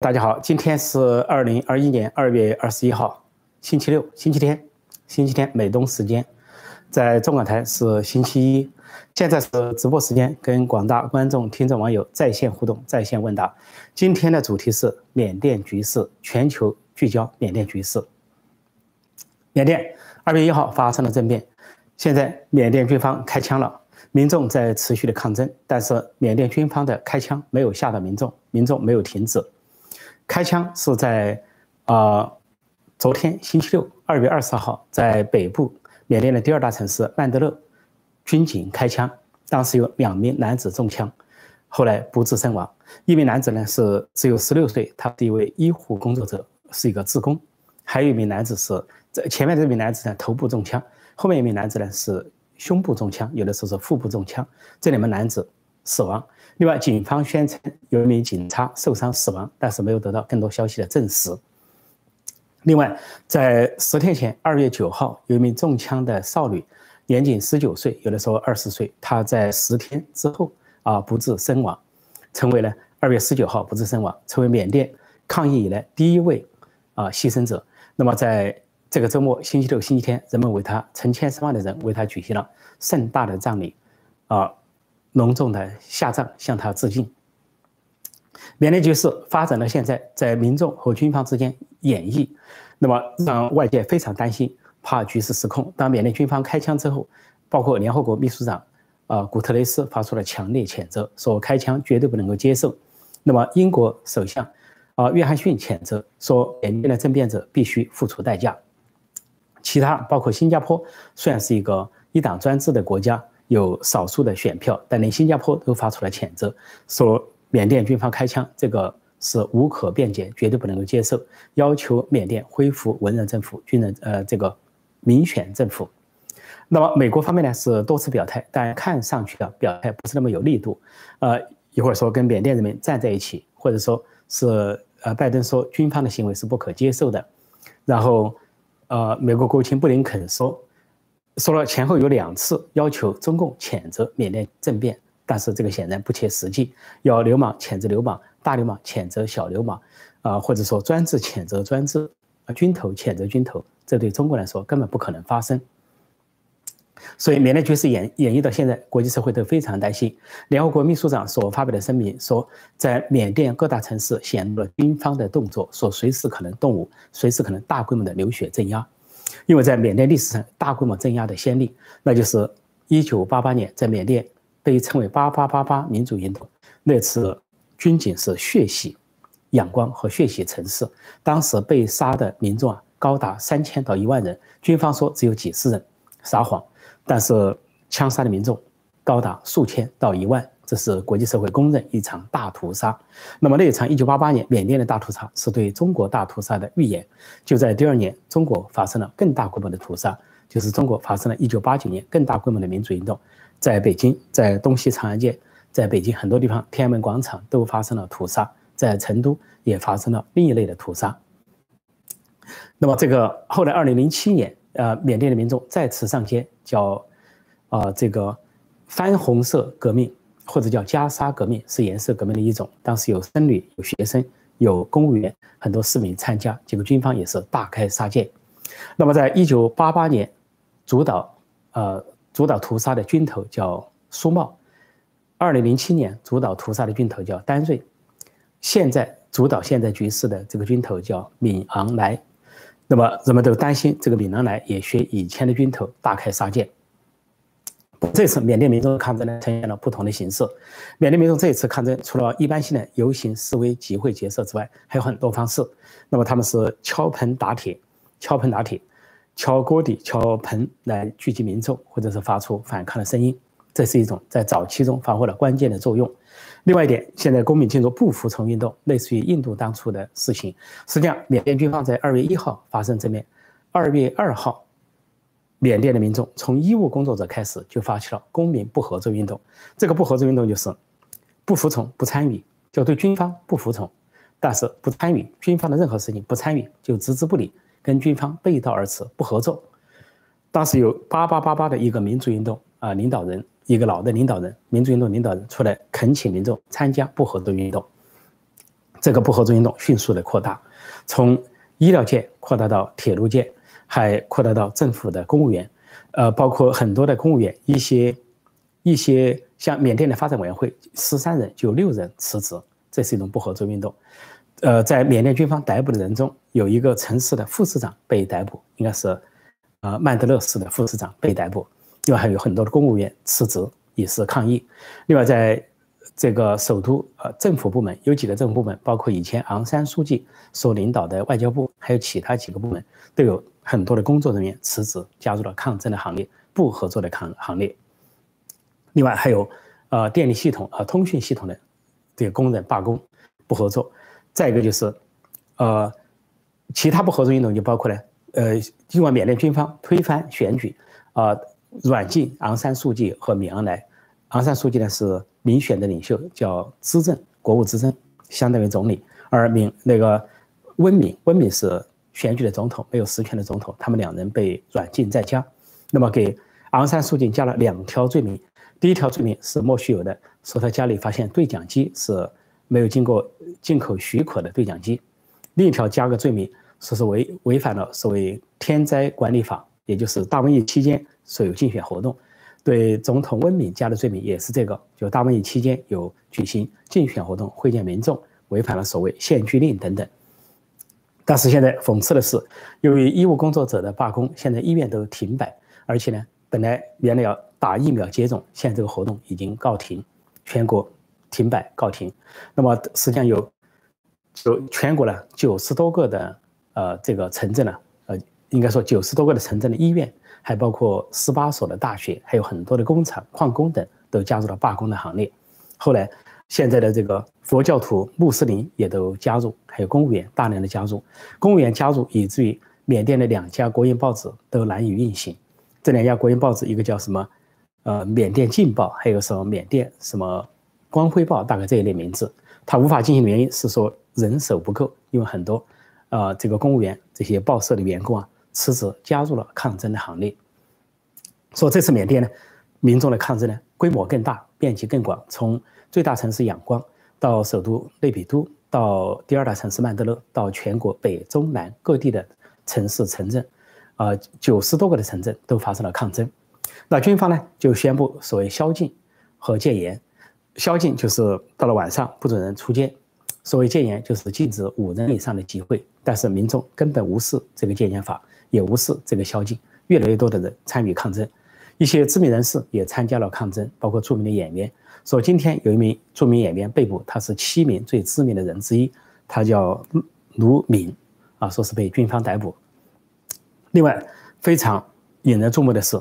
大家好，今天是二零二一年二月二十一号，星期六，星期天，星期天美东时间，在中港台是星期一，现在是直播时间，跟广大观众、听众、网友在线互动、在线问答。今天的主题是缅甸局势，全球聚焦缅甸局势。缅甸二月一号发生了政变，现在缅甸军方开枪了，民众在持续的抗争，但是缅甸军方的开枪没有吓到民众，民众没有停止。开枪是在，啊，昨天星期六二月二十号，在北部缅甸的第二大城市曼德勒，军警开枪，当时有两名男子中枪，后来不治身亡。一名男子呢是只有十六岁，他是一位医护工作者，是一个职工。还有一名男子是在前面这名男子呢头部中枪，后面一名男子呢是胸部中枪，有的时候是腹部中枪，这两名男子死亡。另外，警方宣称有一名警察受伤死亡，但是没有得到更多消息的证实。另外，在十天前，二月九号，有一名中枪的少女，年仅十九岁，有的时候二十岁，她在十天之后啊不治身亡，成为了二月十九号不治身亡，成为缅甸抗疫以来第一位啊牺牲者。那么，在这个周末，星期六、星期天，人们为他成千上万的人为他举行了盛大的葬礼，啊。隆重的下葬，向他致敬。缅甸局势发展到现在，在民众和军方之间演绎，那么让外界非常担心，怕局势失控。当缅甸军方开枪之后，包括联合国秘书长啊古特雷斯发出了强烈谴责，说开枪绝对不能够接受。那么英国首相啊约翰逊谴责说，缅甸的政变者必须付出代价。其他包括新加坡，虽然是一个一党专制的国家。有少数的选票，但连新加坡都发出了谴责，说缅甸军方开枪，这个是无可辩解，绝对不能够接受，要求缅甸恢复文人政府、军人呃这个民选政府。那么美国方面呢是多次表态，但看上去啊表态不是那么有力度。呃，一会儿说跟缅甸人民站在一起，或者说是呃拜登说军方的行为是不可接受的，然后呃美国国务卿布林肯说。说了前后有两次要求中共谴责缅甸政变，但是这个显然不切实际。要流氓谴责流氓，大流氓谴责小流氓，啊，或者说专制谴责专制，啊，军头谴责军头，这对中国来说根本不可能发生。所以缅甸局势演演绎到现在，国际社会都非常担心。联合国秘书长所发表的声明说，在缅甸各大城市显露了军方的动作，说随时可能动武，随时可能大规模的流血镇压。因为在缅甸历史上大规模镇压的先例，那就是1988年在缅甸被称为“八八八八”民主运动，那次军警是血洗仰光和血洗城市，当时被杀的民众啊高达三千到一万人，军方说只有几十人，撒谎，但是枪杀的民众高达数千到一万。这是国际社会公认一场大屠杀。那么那一场1988年缅甸的大屠杀是对中国大屠杀的预言。就在第二年，中国发生了更大规模的屠杀，就是中国发生了一九八九年更大规模的民主运动，在北京，在东西长安街，在北京很多地方，天安门广场都发生了屠杀，在成都也发生了另一类的屠杀。那么这个后来，二零零七年，呃，缅甸的民众再次上街，叫啊这个翻红色革命。或者叫加沙革命，是颜色革命的一种。当时有僧侣、有学生、有公务员，很多市民参加，结果军方也是大开杀戒。那么，在一九八八年，主导呃主导屠杀的军头叫苏茂；二零零七年主导屠杀的军头叫丹瑞；现在主导现在局势的这个军头叫敏昂莱。那么，人们都担心这个敏昂莱也学以前的军头大开杀戒。这次缅甸民众的抗争呢，呈现了不同的形式。缅甸民众这一次抗争，除了一般性的游行、示威、集会、结社之外，还有很多方式。那么他们是敲盆打铁、敲盆打铁、敲锅底、敲盆来聚集民众，或者是发出反抗的声音。这是一种在早期中发挥了关键的作用。另外一点，现在公民进入不服从运动，类似于印度当初的事情。实际上，缅甸军方在二月一号发生政变，二月二号。缅甸的民众从医务工作者开始就发起了公民不合作运动。这个不合作运动就是不服从、不参与，就对军方不服从，但是不参与军方的任何事情，不参与就置之不理，跟军方背道而驰，不合作。当时有八八八八的一个民主运动啊，领导人一个老的领导人，民主运动领导人出来恳请民众参加不合作运动。这个不合作运动迅速的扩大，从医疗界扩大到铁路界，还扩大到政府的公务员，呃，包括很多的公务员，一些一些像缅甸的发展委员会十三人就有六人辞职，这是一种不合作运动。呃，在缅甸军方逮捕的人中，有一个城市的副市长被逮捕，应该是呃曼德勒市的副市长被逮捕。另外还有很多的公务员辞职以示抗议。另外在这个首都呃，政府部门有几个政府部门，包括以前昂山书记所领导的外交部，还有其他几个部门，都有很多的工作人员辞职，加入了抗争的行列，不合作的抗行列。另外还有呃电力系统和通讯系统的这个工人罢工，不合作。再一个就是，呃，其他不合作运动就包括了，呃，尽管缅甸军方推翻选举，啊，软禁昂山素季和米昂莱，昂山素季呢是。民选的领袖叫资政，国务资政，相当于总理。而敏那个温敏，温敏是选举的总统，没有实权的总统。他们两人被软禁在家。那么给昂山素季加了两条罪名。第一条罪名是莫须有的，说他家里发现对讲机是没有经过进口许可的对讲机。另一条加个罪名，说是违违反了所谓天灾管理法，也就是大瘟疫期间所有竞选活动。对总统温敏加的罪名也是这个，就大瘟疫期间有举行竞选活动、会见民众，违反了所谓限聚令等等。但是现在讽刺的是，由于医务工作者的罢工，现在医院都停摆，而且呢，本来原来要打疫苗接种，现在这个活动已经告停，全国停摆告停。那么实际上有有全国呢九十多个的呃这个城镇呢，呃应该说九十多个的城镇的医院。还包括十八所的大学，还有很多的工厂、矿工等都加入了罢工的行列。后来，现在的这个佛教徒、穆斯林也都加入，还有公务员大量的加入。公务员加入，以至于缅甸的两家国营报纸都难以运行。这两家国营报纸，一个叫什么？呃，缅甸镜报，还有什么缅甸什么光辉报，大概这一类名字。它无法进行的原因是说人手不够，因为很多，呃，这个公务员这些报社的员工啊。辞职加入了抗争的行列。说这次缅甸呢，民众的抗争呢规模更大，面积更广，从最大城市仰光到首都内比都，到第二大城市曼德勒，到全国北中南各地的城市城镇，啊，九十多个的城镇都发生了抗争。那军方呢就宣布所谓宵禁和戒严。宵禁就是到了晚上不准人出街，所谓戒严就是禁止五人以上的集会，但是民众根本无视这个戒严法。也无视这个宵禁，越来越多的人参与抗争，一些知名人士也参加了抗争，包括著名的演员。说今天有一名著名演员被捕，他是七名最知名的人之一，他叫卢敏，啊，说是被军方逮捕。另外，非常引人注目的是，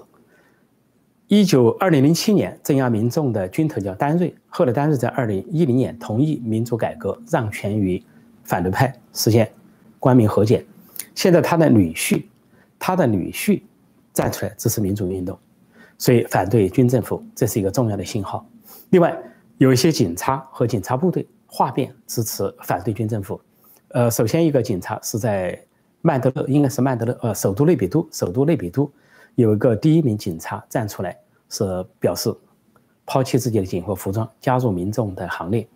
一九二零零七年镇压民众的军头叫丹瑞，后来丹瑞在二零一零年同意民主改革，让权于反对派，实现官民和解。现在他的女婿。他的女婿站出来支持民主运动，所以反对军政府，这是一个重要的信号。另外，有一些警察和警察部队哗变支持反对军政府。呃，首先一个警察是在曼德勒，应该是曼德勒，呃，首都内比都，首都内比都有一个第一名警察站出来，是表示抛弃自己的警服服装，加入民众的行列。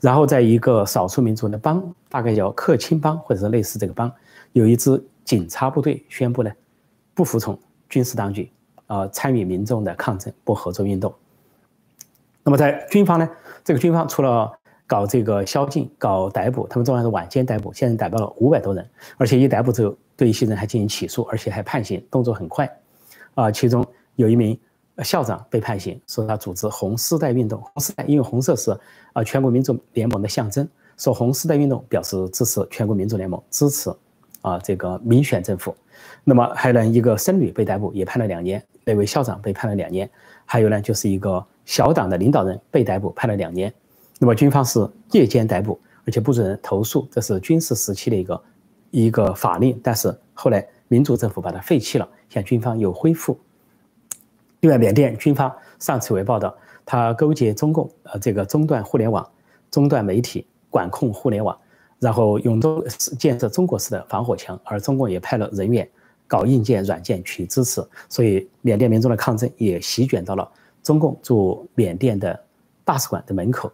然后，在一个少数民族的邦，大概叫克钦邦或者是类似这个邦，有一支。警察部队宣布呢，不服从军事当局，啊，参与民众的抗争，不合作运动。那么在军方呢，这个军方除了搞这个宵禁、搞逮捕，他们重要是晚间逮捕，现在逮捕了五百多人，而且一逮捕之后，对一些人还进行起诉，而且还判刑，动作很快。啊，其中有一名校长被判刑，说他组织红丝带运动，红丝带因为红色是啊全国民主联盟的象征，说红丝带运动表示支持全国民主联盟，支持。啊，这个民选政府，那么还有呢，一个僧侣被逮捕，也判了两年；那位校长被判了两年，还有呢，就是一个小党的领导人被逮捕，判了两年。那么军方是夜间逮捕，而且不准人投诉，这是军事时期的一个一个法令。但是后来民主政府把它废弃了，现在军方又恢复。另外，缅甸军方上次有报道，他勾结中共，呃，这个中断互联网，中断媒体，管控互联网。然后永州建设中国式的防火墙，而中共也派了人员搞硬件、软件去支持，所以缅甸民众的抗争也席卷到了中共驻缅甸的大使馆的门口。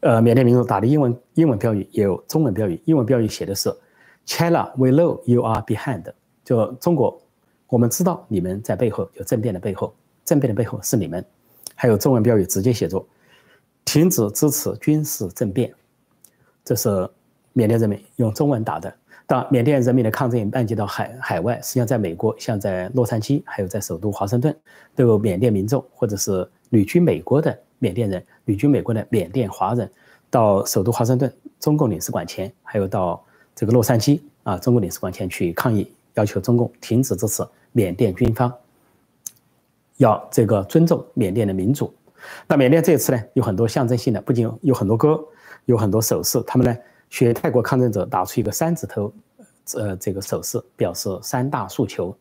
呃，缅甸民众打的英文英文标语也有中文标语，英文标语写的是 “China, we know you are behind”，就中国，我们知道你们在背后有政变的背后，政变的背后是你们。还有中文标语直接写作“停止支持军事政变”，这是缅甸人民用中文打的。当缅甸人民的抗争蔓延到海海外，实际上在美国，像在洛杉矶，还有在首都华盛顿，都有缅甸民众或者是旅居美国的缅甸人、旅居美国的缅甸华人，到首都华盛顿中共领事馆前，还有到这个洛杉矶啊中共领事馆前去抗议，要求中共停止支持缅甸军方。要这个尊重缅甸的民主。那缅甸这次呢，有很多象征性的，不仅有很多歌，有很多手势。他们呢，学泰国抗争者打出一个三指头，呃，这个手势表示三大诉求。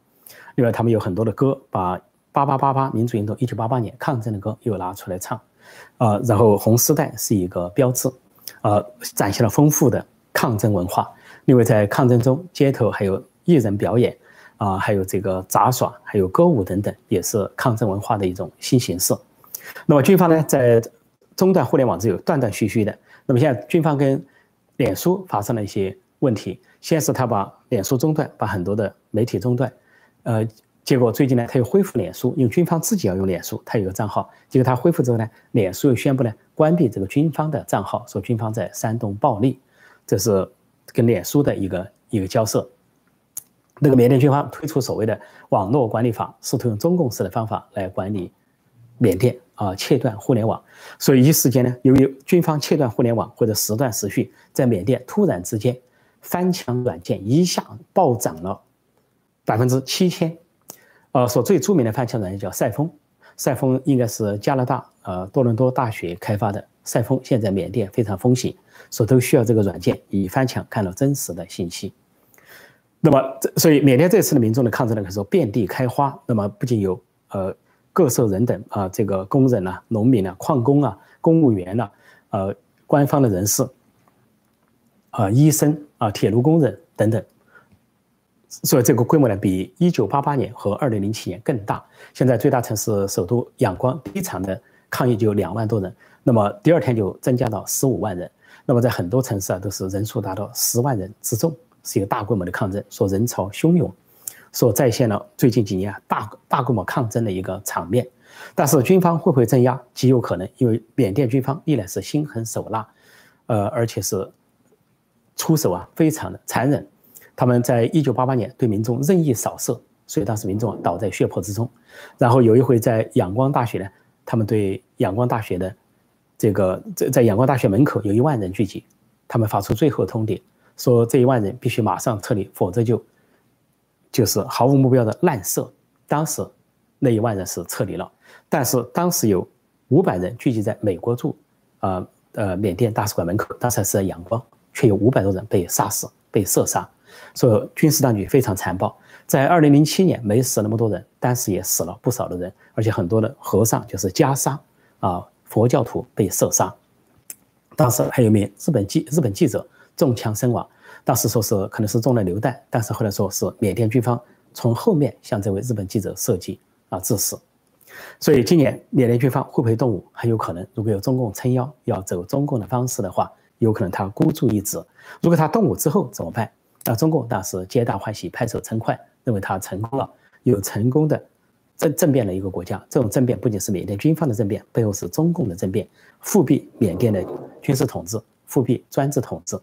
另外，他们有很多的歌，把八八八八民主运动一九八八年抗争的歌又拿出来唱。啊，然后红丝带是一个标志，呃，展现了丰富的抗争文化。另外，在抗争中，街头还有艺人表演。啊，还有这个杂耍，还有歌舞等等，也是抗争文化的一种新形式。那么军方呢，在中断互联网之后，断断续续的。那么现在军方跟脸书发生了一些问题，先是他把脸书中断，把很多的媒体中断。呃，结果最近呢，他又恢复脸书，因为军方自己要用脸书，他有个账号。结果他恢复之后呢，脸书又宣布呢，关闭这个军方的账号，说军方在煽动暴力。这是跟脸书的一个一个交涉。那个缅甸军方推出所谓的网络管理法，试图用中共式的方法来管理缅甸啊，切断互联网。所以一时间呢，由于军方切断互联网或者时断时续，在缅甸突然之间，翻墙软件一下暴涨了百分之七千。呃，所最著名的翻墙软件叫赛风，赛风应该是加拿大呃多伦多大学开发的。赛风现在缅甸非常风行，所都需要这个软件以翻墙看到真实的信息。那么，这所以缅甸这次的民众的抗争呢，可以说遍地开花。那么不仅有呃各色人等啊，这个工人啊、农民啊、矿工啊、公务员呐，呃官方的人士啊、医生啊、铁路工人等等。所以这个规模呢，比一九八八年和二零零七年更大。现在最大城市首都仰光第一场的抗议就有两万多人，那么第二天就增加到十五万人。那么在很多城市啊，都是人数达到十万人之众。是一个大规模的抗争，说人潮汹涌，说再现了最近几年大大规模抗争的一个场面。但是军方会不会镇压，极有可能，因为缅甸军方历来是心狠手辣，呃，而且是出手啊，非常的残忍。他们在一九八八年对民众任意扫射，所以当时民众倒在血泊之中。然后有一回在仰光大学呢，他们对仰光大学的这个在在仰光大学门口有一万人聚集，他们发出最后通牒。说这一万人必须马上撤离，否则就就是毫无目标的滥射。当时那一万人是撤离了，但是当时有五百人聚集在美国驻呃呃缅甸大使馆门口，当时还是在阳光，却有五百多人被杀死、被射杀。所以军事当局非常残暴。在二零零七年没死那么多人，当时也死了不少的人，而且很多的和尚就是袈裟啊佛教徒被射杀。当时还有一名日本记日本记者。中枪身亡，当时说是可能是中了榴弹，但是后来说是缅甸军方从后面向这位日本记者射击啊致死。所以今年缅甸军方会不会动武？很有可能。如果有中共撑腰，要走中共的方式的话，有可能他孤注一掷。如果他动武之后怎么办？那中共当时皆大欢喜，拍手称快，认为他成功了，有成功的政政变的一个国家。这种政变不仅是缅甸军方的政变，背后是中共的政变，复辟缅甸的军事统治，复辟专制统治。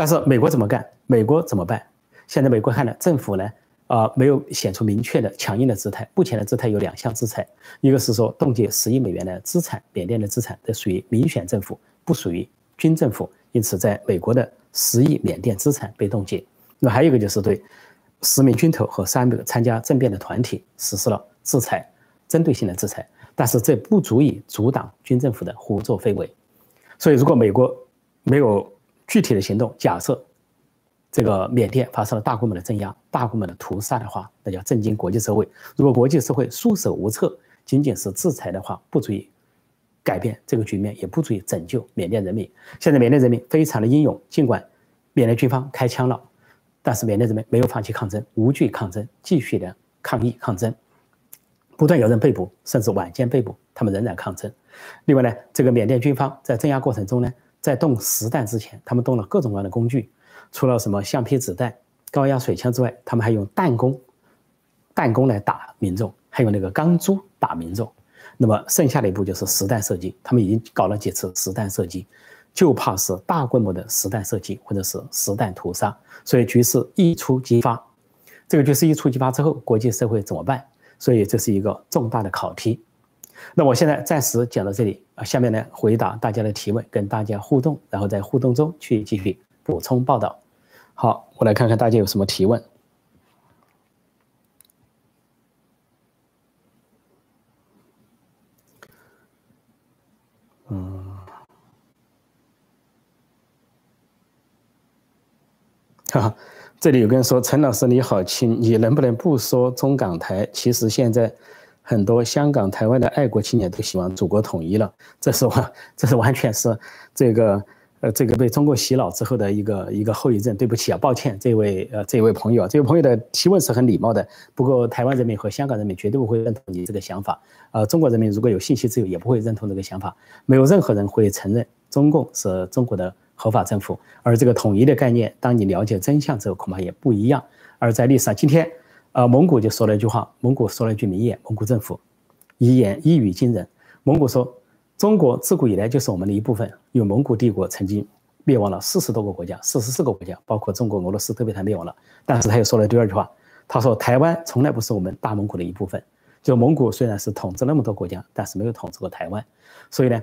但是美国怎么干？美国怎么办？现在美国看呢，政府呢，啊，没有显出明确的强硬的姿态。目前的姿态有两项制裁，一个是说冻结十亿美元的资产，缅甸的资产，这属于民选政府，不属于军政府，因此在美国的十亿缅甸资产被冻结。那还有一个就是对十名军头和三个参加政变的团体实施了制裁，针对性的制裁。但是这不足以阻挡军政府的胡作非为。所以如果美国没有，具体的行动，假设这个缅甸发生了大规模的镇压、大规模的屠杀的话，那叫震惊国际社会。如果国际社会束手无策，仅仅是制裁的话，不足以改变这个局面，也不足以拯救缅甸人民。现在缅甸人民非常的英勇，尽管缅甸军方开枪了，但是缅甸人民没有放弃抗争，无惧抗争，继续的抗议抗争。不断有人被捕，甚至晚间被捕，他们仍然抗争。另外呢，这个缅甸军方在镇压过程中呢，在动实弹之前，他们动了各种各样的工具，除了什么橡皮子弹、高压水枪之外，他们还用弹弓、弹弓来打民众，还有那个钢珠打民众。那么剩下的一步就是实弹射击，他们已经搞了几次实弹射击，就怕是大规模的实弹射击或者是实弹屠杀，所以局势一触即发。这个局势一触即发之后，国际社会怎么办？所以这是一个重大的考题。那我现在暂时讲到这里，下面呢回答大家的提问，跟大家互动，然后在互动中去继续补充报道。好，我来看看大家有什么提问。嗯，哈哈，这里有个人说：“陈老师你好，亲你能不能不说中港台？其实现在很多香港、台湾的爱国青年都希望祖国统一了，这是完，这是完全是这个。”呃，这个被中国洗脑之后的一个一个后遗症，对不起啊，抱歉，这位呃这位朋友，这位朋友的提问是很礼貌的，不过台湾人民和香港人民绝对不会认同你这个想法，呃，中国人民如果有信息自由，也不会认同这个想法，没有任何人会承认中共是中国的合法政府，而这个统一的概念，当你了解真相之后，恐怕也不一样。而在历史上，今天，呃，蒙古就说了一句话，蒙古说了一句名言，蒙古政府一言一语惊人，蒙古说。中国自古以来就是我们的一部分，因为蒙古帝国曾经灭亡了四十多个国家，四十四个国家，包括中国、俄罗斯都被他灭亡了。但是他又说了第二句话，他说台湾从来不是我们大蒙古的一部分。就蒙古虽然是统治那么多国家，但是没有统治过台湾。所以呢，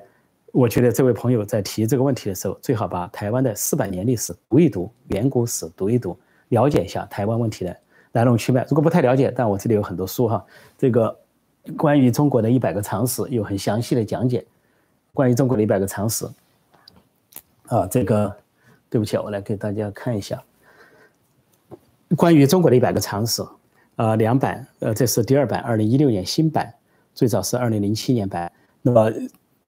我觉得这位朋友在提这个问题的时候，最好把台湾的四百年历史读一读，远古史读一读，了解一下台湾问题的来龙去脉。如果不太了解，但我这里有很多书哈，这个关于中国的一百个常识有很详细的讲解。关于中国的一百个常识，啊，这个对不起，我来给大家看一下。关于中国的一百个常识，呃，两版，呃，这是第二版，二零一六年新版，最早是二零零七年版。那么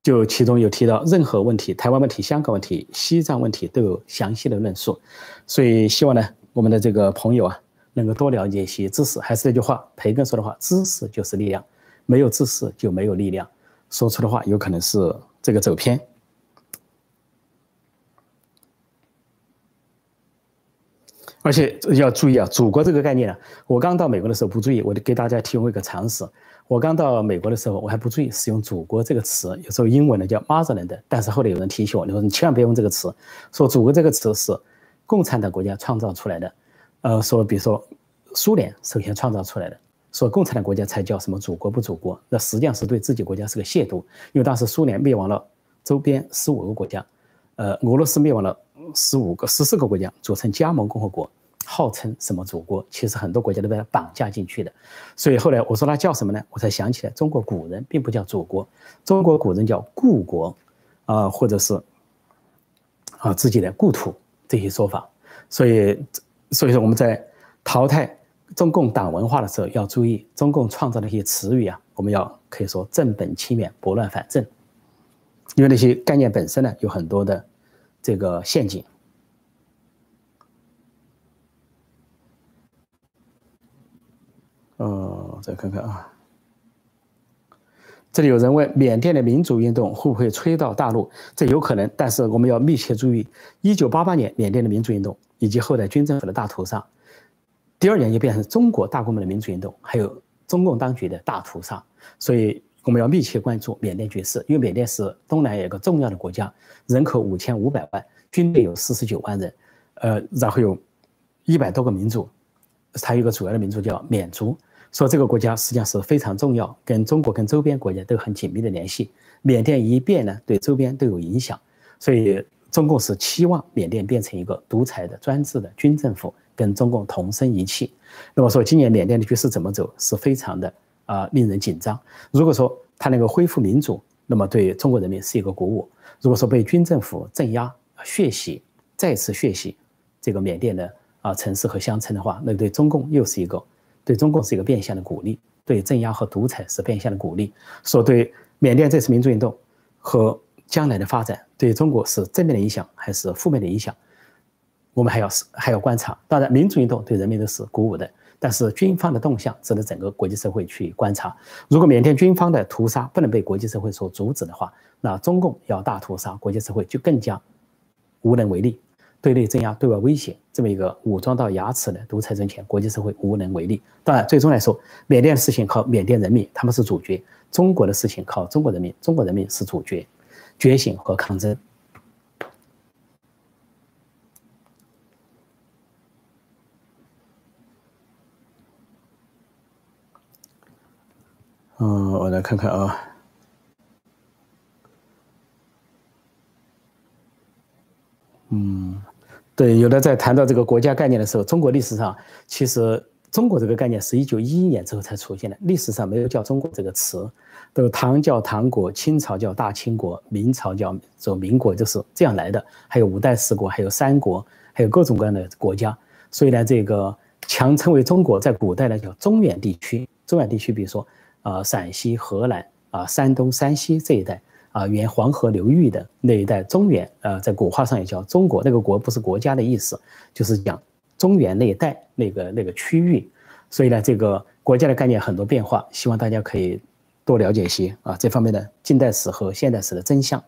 就其中有提到，任何问题，台湾问题、香港问题、西藏问题都有详细的论述。所以希望呢，我们的这个朋友啊，能够多了解一些知识。还是那句话，培根说的话，知识就是力量，没有知识就没有力量。说出的话有可能是。这个走偏，而且要注意啊，祖国这个概念啊，我刚到美国的时候不注意，我就给大家提供一个常识。我刚到美国的时候，我还不注意使用“祖国”这个词，有时候英文呢叫 “motherland”，但是后来有人提醒我，你说你千万别用这个词，说“祖国”这个词是共产党国家创造出来的，呃，说比如说苏联首先创造出来的。说共产党国家才叫什么祖国不祖国？那实际上是对自己国家是个亵渎。因为当时苏联灭亡了周边十五个国家，呃，俄罗斯灭亡了十五个、十四个国家，组成加盟共和国，号称什么祖国？其实很多国家都被他绑架进去的。所以后来我说他叫什么呢？我才想起来，中国古人并不叫祖国，中国古人叫故国，啊，或者是啊自己的故土这些说法。所以，所以说我们在淘汰。中共党文化的时候要注意，中共创造的一些词语啊，我们要可以说正本清源，拨乱反正，因为那些概念本身呢有很多的这个陷阱。哦，再看看啊，这里有人问缅甸的民主运动会不会吹到大陆？这有可能，但是我们要密切注意，一九八八年缅甸的民主运动以及后来军政府的大屠杀。第二年就变成中国大规模的民主运动，还有中共当局的大屠杀，所以我们要密切关注缅甸局势，因为缅甸是东南亚一个重要的国家，人口五千五百万，军队有四十九万人，呃，然后有一百多个民族，它有一个主要的民族叫缅族，说这个国家实际上是非常重要，跟中国跟周边国家都很紧密的联系。缅甸一变呢，对周边都有影响，所以中共是期望缅甸变成一个独裁的专制的军政府。跟中共同生一气，那么说今年缅甸的局势怎么走是非常的啊令人紧张。如果说他能够恢复民主，那么对中国人民是一个鼓舞；如果说被军政府镇压、血洗、再次血洗这个缅甸的啊城市和乡村的话，那对中共又是一个对中共是一个变相的鼓励，对镇压和独裁是变相的鼓励。说对缅甸这次民主运动和将来的发展，对中国是正面的影响还是负面的影响？我们还要是还要观察，当然，民主运动对人民都是鼓舞的，但是军方的动向值得整个国际社会去观察。如果缅甸军方的屠杀不能被国际社会所阻止的话，那中共要大屠杀，国际社会就更加无能为力。对内镇压、对外威胁，这么一个武装到牙齿的独裁政权，国际社会无能为力。当然，最终来说，缅甸的事情靠缅甸人民，他们是主角；中国的事情靠中国人民，中国人民是主角。觉醒和抗争。嗯，我来看看啊。嗯，对，有的在谈到这个国家概念的时候，中国历史上其实中国这个概念是一九一一年之后才出现的，历史上没有叫中国这个词，都唐叫唐国，清朝叫大清国，明朝叫做民国，就是这样来的。还有五代十国，还有三国，还有各种各样的国家。所以呢，这个强称为中国，在古代呢叫中原地区，中原地区，比如说。啊，陕西、河南啊，山东、山西这一带啊，沿黄河流域的那一带中原啊，在古话上也叫中国。那个国不是国家的意思，就是讲中原那一带那个那个区域。所以呢，这个国家的概念很多变化，希望大家可以多了解一些啊这方面的近代史和现代史的真相，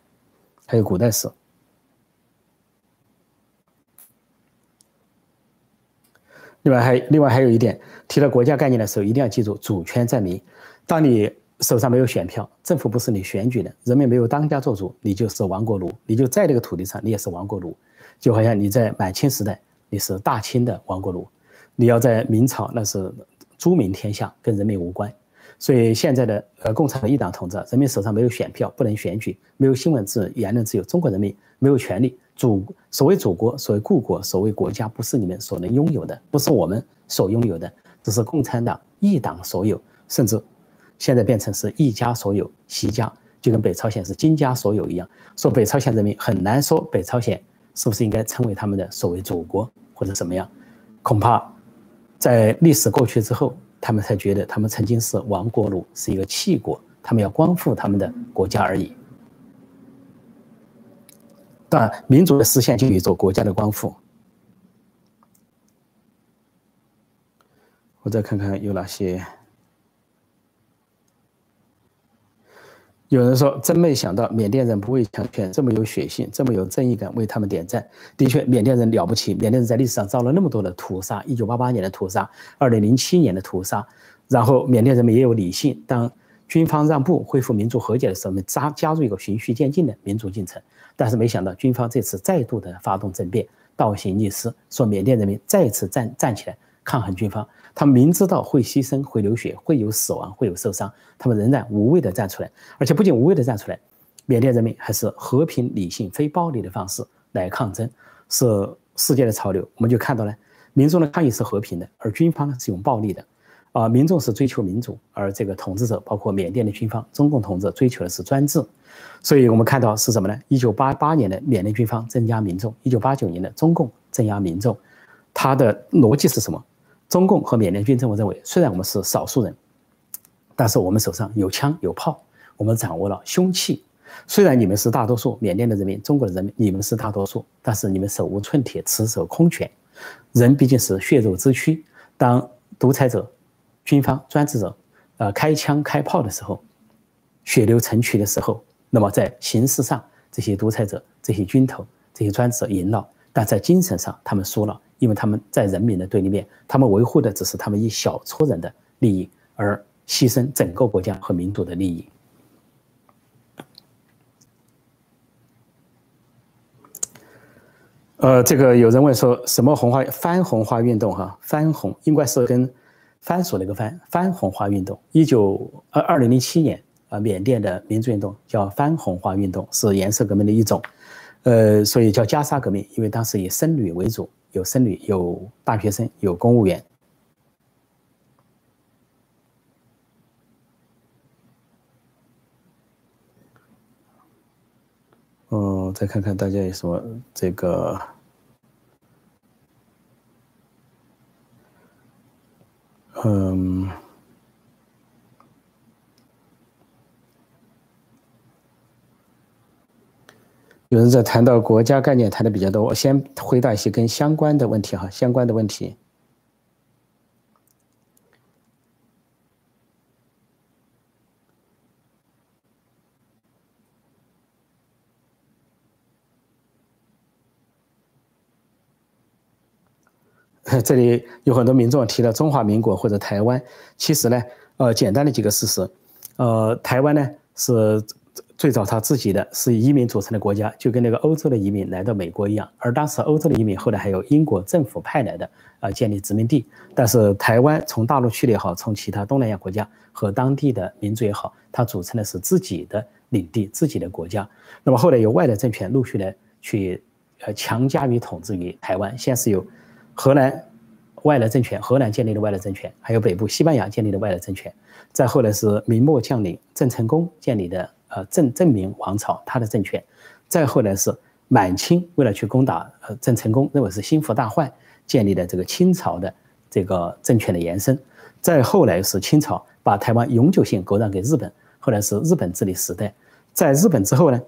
还有古代史。另外还另外还有一点，提到国家概念的时候，一定要记住主权在民。当你手上没有选票，政府不是你选举的，人民没有当家做主，你就是亡国奴，你就在这个土地上，你也是亡国奴。就好像你在满清时代，你是大清的亡国奴，你要在明朝，那是朱明天下，跟人民无关。所以现在的呃共产党一党统治，人民手上没有选票，不能选举，没有新闻自由、言论自由，中国人民没有权利。祖所谓祖国，所谓故国，所谓国家，不是你们所能拥有的，不是我们所拥有的，只是共产党一党所有，甚至。现在变成是一家所有，习家就跟北朝鲜是金家所有一样。说北朝鲜人民很难说北朝鲜是不是应该称为他们的所谓祖国或者怎么样？恐怕在历史过去之后，他们才觉得他们曾经是亡国奴，是一个弃国，他们要光复他们的国家而已。当然，民族的实现就有着国家的光复。我再看看有哪些。有人说，真没想到缅甸人不畏强权，这么有血性，这么有正义感，为他们点赞。的确，缅甸人了不起。缅甸人在历史上遭了那么多的屠杀，一九八八年的屠杀，二零零七年的屠杀。然后，缅甸人民也有理性。当军方让步，恢复民族和解的时候，我们加加入一个循序渐进的民主进程。但是，没想到军方这次再度的发动政变，倒行逆施，说缅甸人民再次站站起来抗衡军方。他明知道会牺牲、会流血、会有死亡、会有受伤，他们仍然无畏的站出来，而且不仅无畏的站出来，缅甸人民还是和平、理性、非暴力的方式来抗争，是世界的潮流。我们就看到呢，民众的抗议是和平的，而军方呢是用暴力的，啊，民众是追求民主，而这个统治者，包括缅甸的军方、中共统治追求的是专制。所以我们看到是什么呢？一九八八年的缅甸军方镇压民众，一九八九年的中共镇压民众，它的逻辑是什么？中共和缅甸军政府认为，虽然我们是少数人，但是我们手上有枪有炮，我们掌握了凶器。虽然你们是大多数，缅甸的人民、中国的人民，你们是大多数，但是你们手无寸铁，赤手空拳。人毕竟是血肉之躯。当独裁者、军方专制者，呃，开枪开炮的时候，血流成渠的时候，那么在形式上，这些独裁者、这些军头、这些专制者赢了，但在精神上，他们输了。因为他们在人民的对立面，他们维护的只是他们一小撮人的利益，而牺牲整个国家和民族的利益。呃，这个有人问说什么红花番红花运动？哈，番红应该是跟番薯那个番番红花运动。一九二二零零七年啊，缅甸的民主运动叫番红花运动，是颜色革命的一种。呃，所以叫加沙革命，因为当时以僧侣为主。有僧侣，有大学生，有公务员。嗯，再看看大家有什么这个，嗯。有人在谈到国家概念谈的比较多我先回答一些跟相关的问题哈相关的问题。这里有很多民众提到中华民国或者台湾其实呢呃简单的几个事实。呃台湾呢是最早他自己的是以移民组成的国家，就跟那个欧洲的移民来到美国一样，而当时欧洲的移民后来还有英国政府派来的啊建立殖民地，但是台湾从大陆去的也好，从其他东南亚国家和当地的民族也好，它组成的是自己的领地、自己的国家。那么后来有外来政权陆续的去呃强加于统治于台湾，先是由。荷兰外来政权，荷兰建立的外来政权，还有北部西班牙建立的外来政权，再后来是明末将领郑成功建立的呃郑郑明王朝，他的政权，再后来是满清为了去攻打呃郑成功认为是心腹大患建立的这个清朝的这个政权的延伸，再后来是清朝把台湾永久性割让给日本，后来是日本治理时代，在日本之后呢，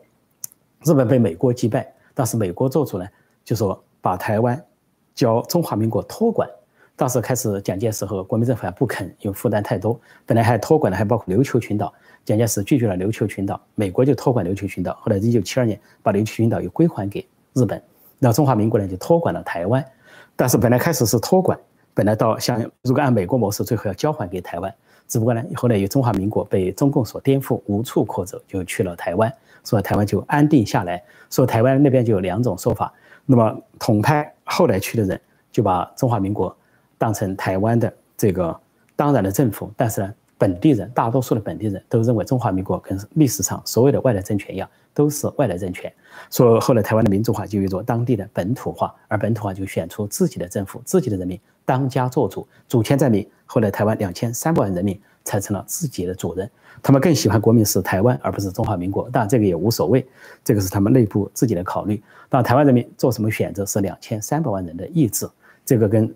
日本被美国击败，但是美国做出呢就说把台湾。交中华民国托管，当时开始蒋介石和国民政府还不肯，因为负担太多。本来还托管的还包括琉球群岛，蒋介石拒绝了琉球群岛，美国就托管琉球群岛。后来一九七二年把琉球群岛又归还给日本，那中华民国呢就托管了台湾。但是本来开始是托管，本来到像如果按美国模式，最后要交还给台湾。只不过呢，后来有中华民国被中共所颠覆，无处可走，就去了台湾，所以台湾就安定下来。说台湾那边就有两种说法。那么统派后来去的人就把中华民国当成台湾的这个当然的政府，但是呢，本地人大多数的本地人都认为中华民国跟历史上所有的外来政权一样，都是外来政权。所以后来台湾的民主化就有着当地的本土化，而本土化就选出自己的政府、自己的人民当家作主，主权在民。后来台湾两千三百万人民才成了自己的主人。他们更喜欢国民是台湾，而不是中华民国。但，这个也无所谓，这个是他们内部自己的考虑。那，台湾人民做什么选择是两千三百万人的意志，这个跟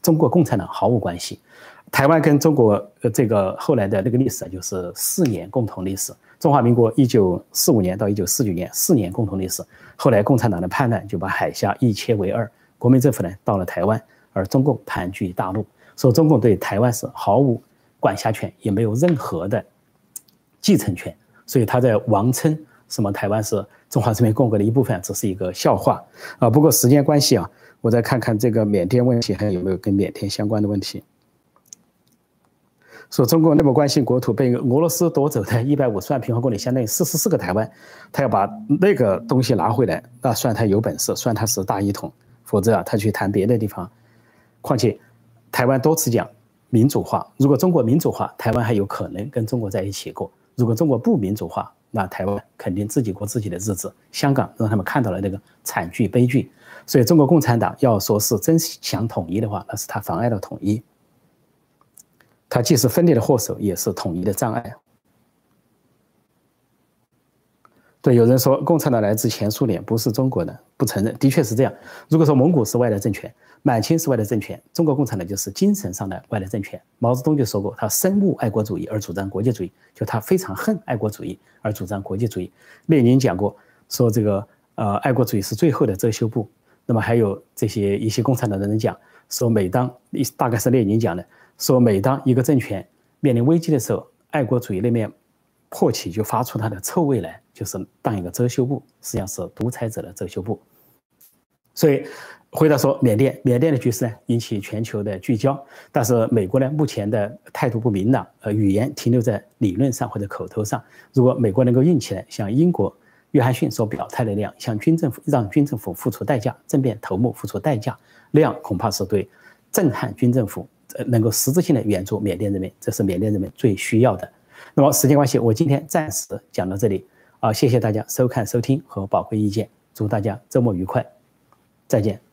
中国共产党毫无关系。台湾跟中国呃这个后来的那个历史啊就是四年共同历史。中华民国一九四五年到一九四九年四年共同历史。后来共产党的叛乱就把海峡一切为二，国民政府呢到了台湾，而中共盘踞大陆，所以中共对台湾是毫无管辖权，也没有任何的。继承权，所以他在王称什么台湾是中华人民共和国的一部分，只是一个笑话啊。不过时间关系啊，我再看看这个缅甸问题还有没有跟缅甸相关的问题。说中国那么关心国土被俄罗斯夺走的一百五十万平方公里，相当于四十四个台湾，他要把那个东西拿回来，那算他有本事，算他是大一统。否则啊，他去谈别的地方。况且台湾多次讲民主化，如果中国民主化，台湾还有可能跟中国在一起过。如果中国不民主化，那台湾肯定自己过自己的日子。香港让他们看到了那个惨剧悲剧，所以中国共产党要说是真想统一的话，那是他妨碍了统一。他既是分裂的祸首，也是统一的障碍。对，有人说共产党来自前苏联，不是中国的，不承认，的确是这样。如果说蒙古是外来政权。满清是外来政权，中国共产党就是精神上的外来政权。毛泽东就说过，他深恶爱国主义而主张国际主义，就他非常恨爱国主义而主张国际主义。列宁讲过，说这个呃爱国主义是最后的遮羞布。那么还有这些一些共产党的人讲，说每当一大概是列宁讲的，说每当一个政权面临危机的时候，爱国主义那面破起就发出它的臭味来，就是当一个遮羞布，实际上是独裁者的遮羞布。所以。回答说，缅甸缅甸的局势呢引起全球的聚焦，但是美国呢目前的态度不明朗，呃，语言停留在理论上或者口头上。如果美国能够硬起来，像英国约翰逊所表态的那样，向军政府让军政府付出代价，政变头目付出代价，那样恐怕是对震撼军政府，呃，能够实质性的援助缅甸人民，这是缅甸人民最需要的。那么时间关系，我今天暂时讲到这里，啊，谢谢大家收看收听和宝贵意见，祝大家周末愉快，再见。